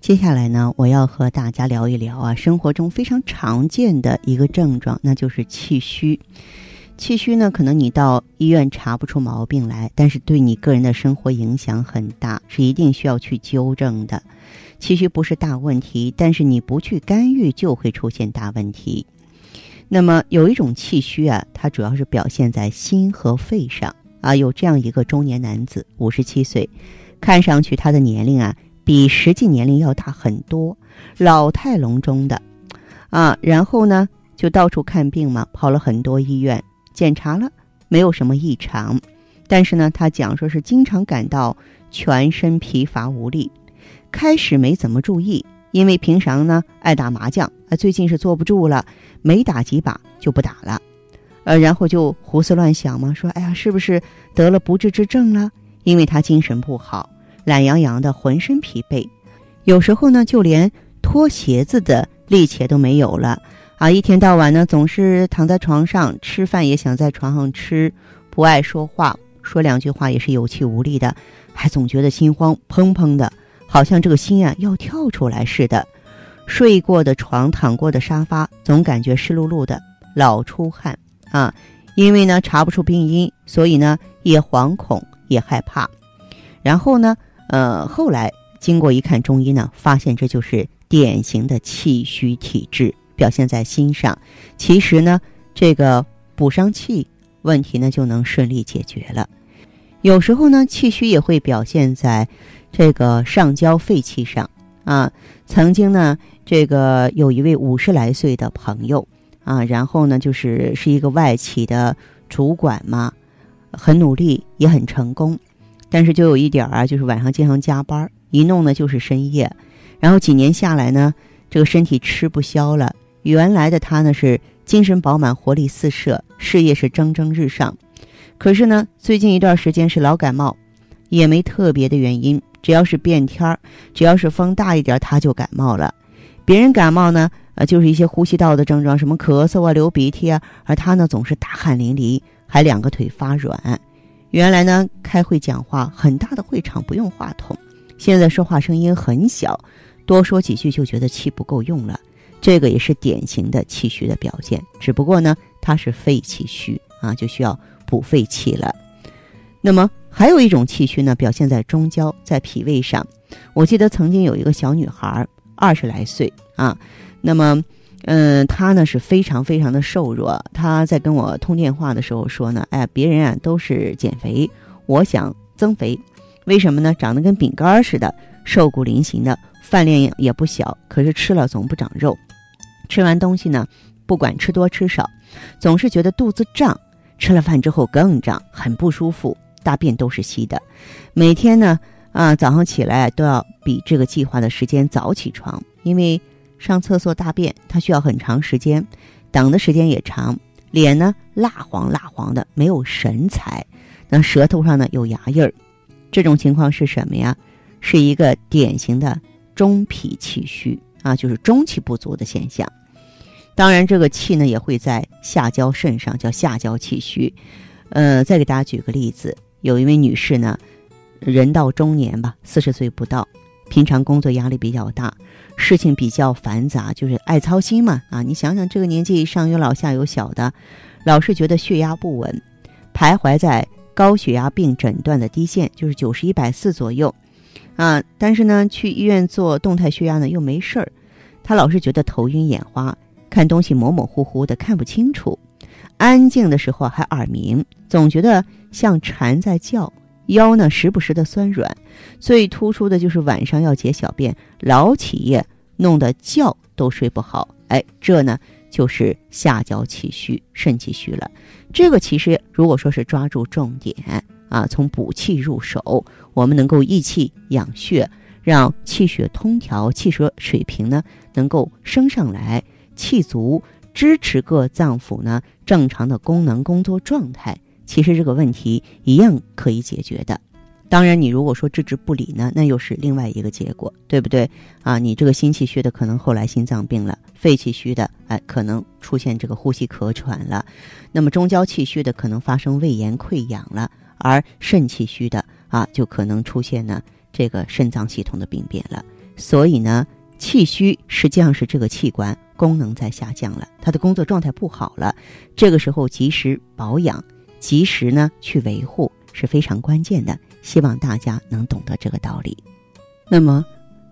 接下来呢，我要和大家聊一聊啊，生活中非常常见的一个症状，那就是气虚。气虚呢，可能你到医院查不出毛病来，但是对你个人的生活影响很大，是一定需要去纠正的。气虚不是大问题，但是你不去干预就会出现大问题。那么有一种气虚啊，它主要是表现在心和肺上啊。有这样一个中年男子，五十七岁，看上去他的年龄啊。比实际年龄要大很多，老态龙钟的，啊，然后呢就到处看病嘛，跑了很多医院检查了，没有什么异常，但是呢，他讲说是经常感到全身疲乏无力，开始没怎么注意，因为平常呢爱打麻将，啊，最近是坐不住了，没打几把就不打了，呃，然后就胡思乱想嘛，说哎呀，是不是得了不治之症了？因为他精神不好。懒洋洋的，浑身疲惫，有时候呢，就连脱鞋子的力气都没有了啊！一天到晚呢，总是躺在床上吃饭，也想在床上吃，不爱说话，说两句话也是有气无力的，还总觉得心慌砰砰的，好像这个心啊要跳出来似的。睡过的床，躺过的沙发，总感觉湿漉漉的，老出汗啊！因为呢查不出病因，所以呢也惶恐也害怕，然后呢。呃，后来经过一看中医呢，发现这就是典型的气虚体质，表现在心上。其实呢，这个补上气，问题呢就能顺利解决了。有时候呢，气虚也会表现在这个上焦肺气上啊。曾经呢，这个有一位五十来岁的朋友啊，然后呢，就是是一个外企的主管嘛，很努力，也很成功。但是就有一点啊，就是晚上经常加班，一弄呢就是深夜，然后几年下来呢，这个身体吃不消了。原来的他呢是精神饱满、活力四射，事业是蒸蒸日上。可是呢，最近一段时间是老感冒，也没特别的原因，只要是变天儿，只要是风大一点，他就感冒了。别人感冒呢，呃，就是一些呼吸道的症状，什么咳嗽啊、流鼻涕啊，而他呢总是大汗淋漓，还两个腿发软。原来呢，开会讲话很大的会场不用话筒，现在说话声音很小，多说几句就觉得气不够用了。这个也是典型的气虚的表现，只不过呢，它是肺气虚啊，就需要补肺气了。那么还有一种气虚呢，表现在中焦，在脾胃上。我记得曾经有一个小女孩，二十来岁啊，那么。嗯，他呢是非常非常的瘦弱。他在跟我通电话的时候说呢，哎，别人啊都是减肥，我想增肥。为什么呢？长得跟饼干似的，瘦骨嶙峋的，饭量也不小，可是吃了总不长肉。吃完东西呢，不管吃多吃少，总是觉得肚子胀。吃了饭之后更胀，很不舒服，大便都是稀的。每天呢，啊，早上起来都要比这个计划的时间早起床，因为。上厕所大便，它需要很长时间，等的时间也长。脸呢蜡黄蜡黄的，没有神采。那舌头上呢有牙印儿，这种情况是什么呀？是一个典型的中脾气虚啊，就是中气不足的现象。当然，这个气呢也会在下焦肾上，叫下焦气虚。呃，再给大家举个例子，有一位女士呢，人到中年吧，四十岁不到。平常工作压力比较大，事情比较繁杂，就是爱操心嘛。啊，你想想这个年纪，上有老下有小的，老是觉得血压不稳，徘徊在高血压病诊断的低线，就是九十一百四左右。啊，但是呢，去医院做动态血压呢又没事儿，他老是觉得头晕眼花，看东西模模糊糊的，看不清楚。安静的时候还耳鸣，总觉得像蝉在叫。腰呢时不时的酸软，最突出的就是晚上要解小便，老起夜，弄得觉都睡不好。哎，这呢就是下焦气虚、肾气虚了。这个其实如果说是抓住重点啊，从补气入手，我们能够益气养血，让气血通调，气血水平呢能够升上来，气足，支持各脏腑呢正常的功能工作状态，其实这个问题一样可以解决的。当然，你如果说置之不理呢，那又是另外一个结果，对不对？啊，你这个心气虚的可能后来心脏病了，肺气虚的哎可能出现这个呼吸咳喘了，那么中焦气虚的可能发生胃炎溃疡了，而肾气虚的啊就可能出现呢这个肾脏系统的病变了。所以呢，气虚实际上是这个器官功能在下降了，它的工作状态不好了，这个时候及时保养，及时呢去维护是非常关键的。希望大家能懂得这个道理。那么，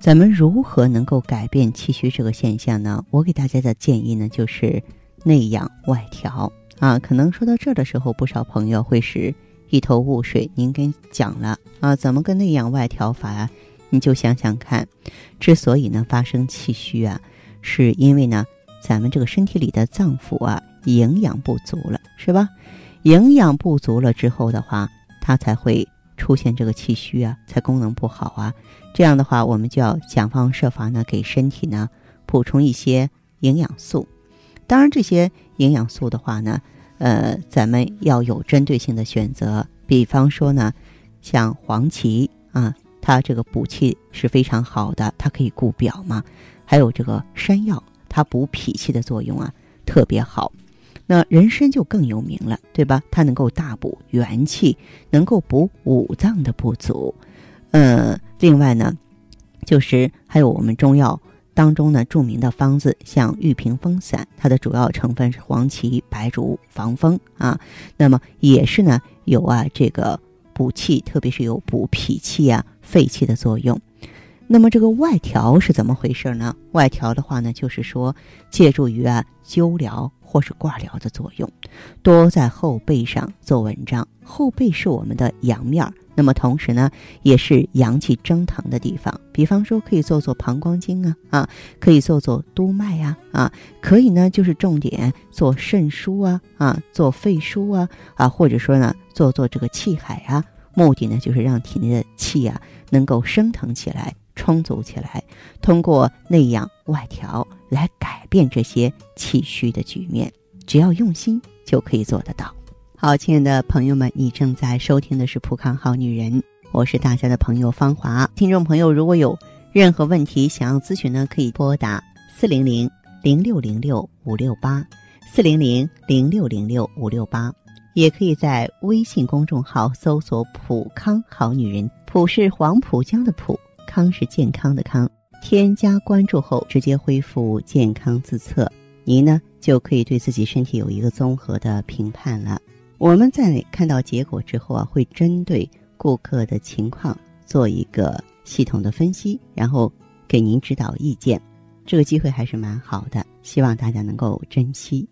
咱们如何能够改变气虚这个现象呢？我给大家的建议呢，就是内养外调啊。可能说到这儿的时候，不少朋友会是一头雾水。您跟讲了啊，怎么个内养外调法啊？你就想想看，之所以呢发生气虚啊，是因为呢咱们这个身体里的脏腑啊营养不足了，是吧？营养不足了之后的话，它才会。出现这个气虚啊，才功能不好啊。这样的话，我们就要想方设法呢，给身体呢补充一些营养素。当然，这些营养素的话呢，呃，咱们要有针对性的选择。比方说呢，像黄芪啊，它这个补气是非常好的，它可以固表嘛。还有这个山药，它补脾气的作用啊，特别好。那人参就更有名了，对吧？它能够大补元气，能够补五脏的不足。呃，另外呢，就是还有我们中药当中呢著名的方子，像玉屏风散，它的主要成分是黄芪、白术、防风啊。那么也是呢有啊这个补气，特别是有补脾气啊、肺气的作用。那么这个外调是怎么回事呢？外调的话呢，就是说借助于啊灸疗。或是挂疗的作用，多在后背上做文章。后背是我们的阳面儿，那么同时呢，也是阳气蒸腾的地方。比方说，可以做做膀胱经啊，啊，可以做做督脉呀，啊，可以呢，就是重点做肾腧啊，啊，做肺腧啊，啊，或者说呢，做做这个气海啊，目的呢，就是让体内的气啊能够升腾起来。充足起来，通过内养外调来改变这些气虚的局面，只要用心就可以做得到。好，亲爱的朋友们，你正在收听的是《浦康好女人》，我是大家的朋友芳华。听众朋友，如果有任何问题想要咨询呢，可以拨打四零零零六零六五六八四零零零六零六五六八，也可以在微信公众号搜索“浦康好女人”，浦是黄浦江的浦。康是健康的康，添加关注后直接恢复健康自测，您呢就可以对自己身体有一个综合的评判了。我们在看到结果之后啊，会针对顾客的情况做一个系统的分析，然后给您指导意见。这个机会还是蛮好的，希望大家能够珍惜。